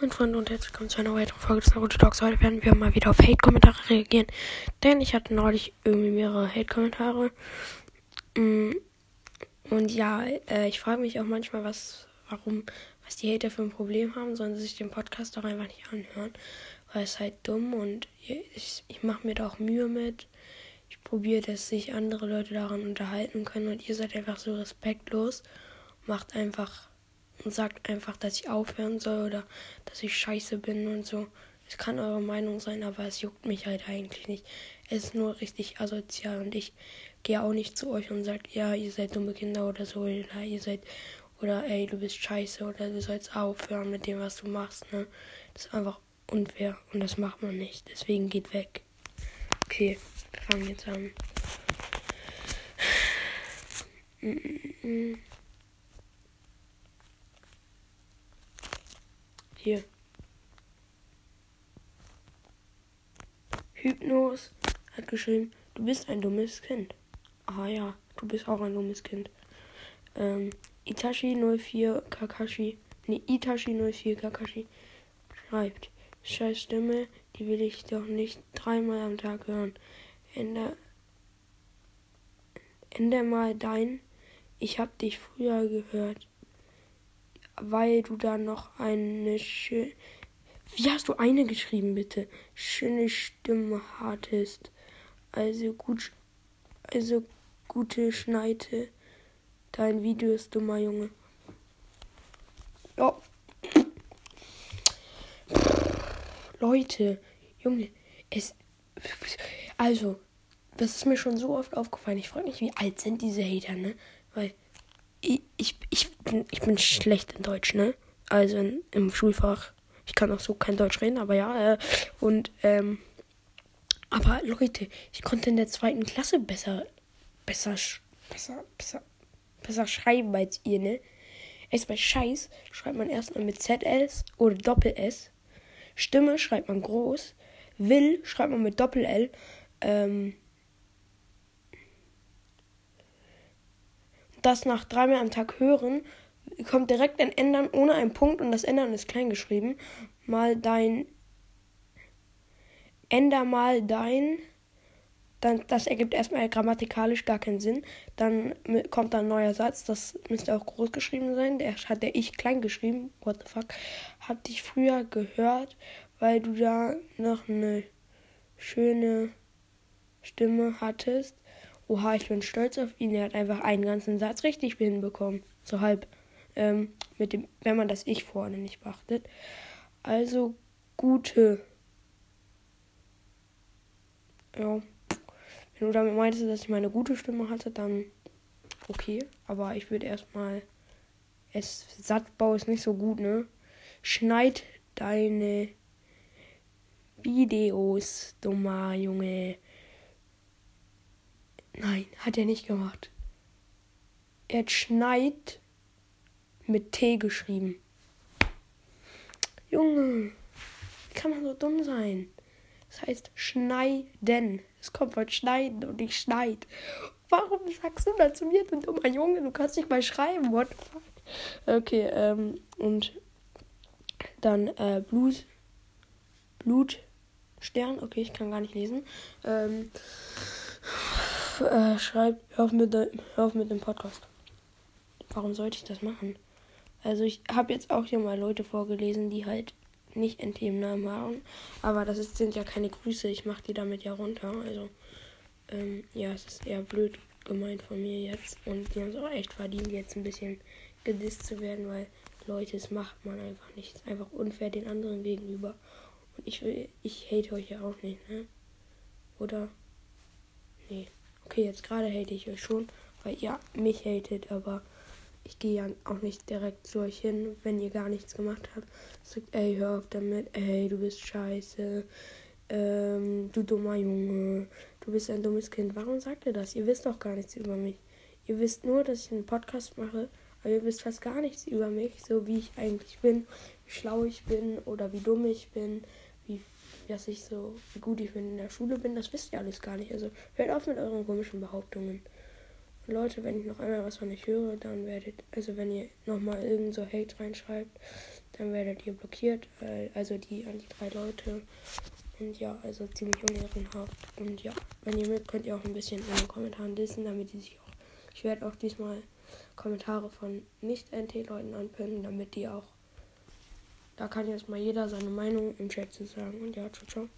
Moin Freunde und herzlich willkommen zu einer weiteren Folge des Naruto Talks. Heute werden wir mal wieder auf Hate-Kommentare reagieren, denn ich hatte neulich irgendwie mehrere Hate-Kommentare. Mm, und ja, äh, ich frage mich auch manchmal, was, warum, was die Hater für ein Problem haben, sollen sie sich den Podcast doch einfach nicht anhören, weil es halt dumm und ich, ich mache mir da auch Mühe mit. Ich probiere, dass sich andere Leute daran unterhalten können und ihr seid einfach so respektlos. Macht einfach und sagt einfach, dass ich aufhören soll oder dass ich scheiße bin und so. Es kann eure Meinung sein, aber es juckt mich halt eigentlich nicht. Es ist nur richtig asozial und ich gehe auch nicht zu euch und sage, ja, ihr seid dumme Kinder oder so, oder ihr seid, oder ey, du bist scheiße oder du sollst aufhören mit dem, was du machst, ne? Das ist einfach unfair und das macht man nicht. Deswegen geht weg. Okay, wir fangen jetzt an. Hier. Hypnos hat geschrieben, du bist ein dummes Kind. Ah ja, du bist auch ein dummes Kind. Ähm, Itachi 04 Kakashi, nee, Itachi 04 Kakashi schreibt, scheiß Stimme, die will ich doch nicht dreimal am Tag hören. Ende, Ende mal dein, ich hab dich früher gehört weil du da noch eine schöne. Wie hast du eine geschrieben, bitte? Schöne Stimme hattest. Also gut. Also gute Schneide. Dein Video ist dummer Junge. Ja. Leute, Junge, es. Also, das ist mir schon so oft aufgefallen. Ich frage mich, wie alt sind diese Hater, ne? Weil ich, ich, ich, bin, ich bin schlecht in Deutsch, ne? Also in, im Schulfach. Ich kann auch so kein Deutsch reden, aber ja. Äh, und, ähm, aber Leute, ich konnte in der zweiten Klasse besser, besser, besser, besser, besser schreiben als ihr, ne? Erst bei Scheiß schreibt man erstmal mit ZS oder Doppel-S. Stimme schreibt man groß. Will schreibt man mit Doppel-L. Ähm, das nach dreimal am Tag hören, kommt direkt ein Ändern ohne einen Punkt und das Ändern ist klein geschrieben. Mal dein. Änder mal dein. Dann, das ergibt erstmal grammatikalisch gar keinen Sinn. Dann kommt da ein neuer Satz, das müsste auch groß geschrieben sein. Der hat der ich klein geschrieben. What the fuck? Hab dich früher gehört, weil du da noch eine schöne Stimme hattest. Oha, ich bin stolz auf ihn. Er hat einfach einen ganzen Satz richtig hinbekommen. So halb. Ähm, mit dem, wenn man das Ich vorne nicht beachtet. Also gute. Ja. Wenn du damit meintest, dass ich meine gute Stimme hatte, dann okay. Aber ich würde erstmal. Es Satzbau ist nicht so gut, ne? Schneid deine Videos, dummer Junge. Nein, hat er nicht gemacht. Er hat Schneid mit T geschrieben. Junge, wie kann man so dumm sein? Das heißt schneiden. Es kommt von schneiden und nicht schneid. Warum sagst du da zu mir, du dummer Junge? Du kannst nicht mal schreiben. What the fuck? Okay, ähm, und dann äh, Blut. Blutstern. Okay, ich kann gar nicht lesen. Ähm, äh, schreib, hör auf, mit de, hör auf mit dem Podcast. Warum sollte ich das machen? Also ich habe jetzt auch hier mal Leute vorgelesen, die halt nicht NT im Namen haben. Aber das ist, sind ja keine Grüße. Ich mache die damit ja runter. Also ähm, ja, es ist eher blöd gemeint von mir jetzt. Und die haben es auch echt verdient, jetzt ein bisschen gedisst zu werden, weil Leute, das macht man einfach nicht. Es ist einfach unfair den anderen gegenüber. Und ich will, ich hate euch ja auch nicht, ne? Oder? Nee. Okay, jetzt gerade hate ich euch schon, weil ihr mich hatet, aber ich gehe ja auch nicht direkt zu euch hin, wenn ihr gar nichts gemacht habt. Sagt, ey, hör auf damit, ey, du bist scheiße, ähm, du dummer Junge, du bist ein dummes Kind. Warum sagt ihr das? Ihr wisst doch gar nichts über mich. Ihr wisst nur, dass ich einen Podcast mache, aber ihr wisst fast gar nichts über mich, so wie ich eigentlich bin, wie schlau ich bin oder wie dumm ich bin, dass ich so, gut ich in der Schule bin, das wisst ihr alles gar nicht. Also hört auf mit euren komischen Behauptungen. Leute, wenn ich noch einmal was von euch höre, dann werdet, also wenn ihr nochmal irgend so Hate reinschreibt, dann werdet ihr blockiert. Also die an die drei Leute. Und ja, also ziemlich unehrenhaft. Und ja, wenn ihr mögt, könnt ihr auch ein bisschen in den Kommentaren dissen, damit die sich auch. Ich werde auch diesmal Kommentare von Nicht-NT-Leuten anpinnen, damit die auch. Da kann jetzt mal jeder seine Meinung im Chat zu sagen. Und ja, ciao, ciao.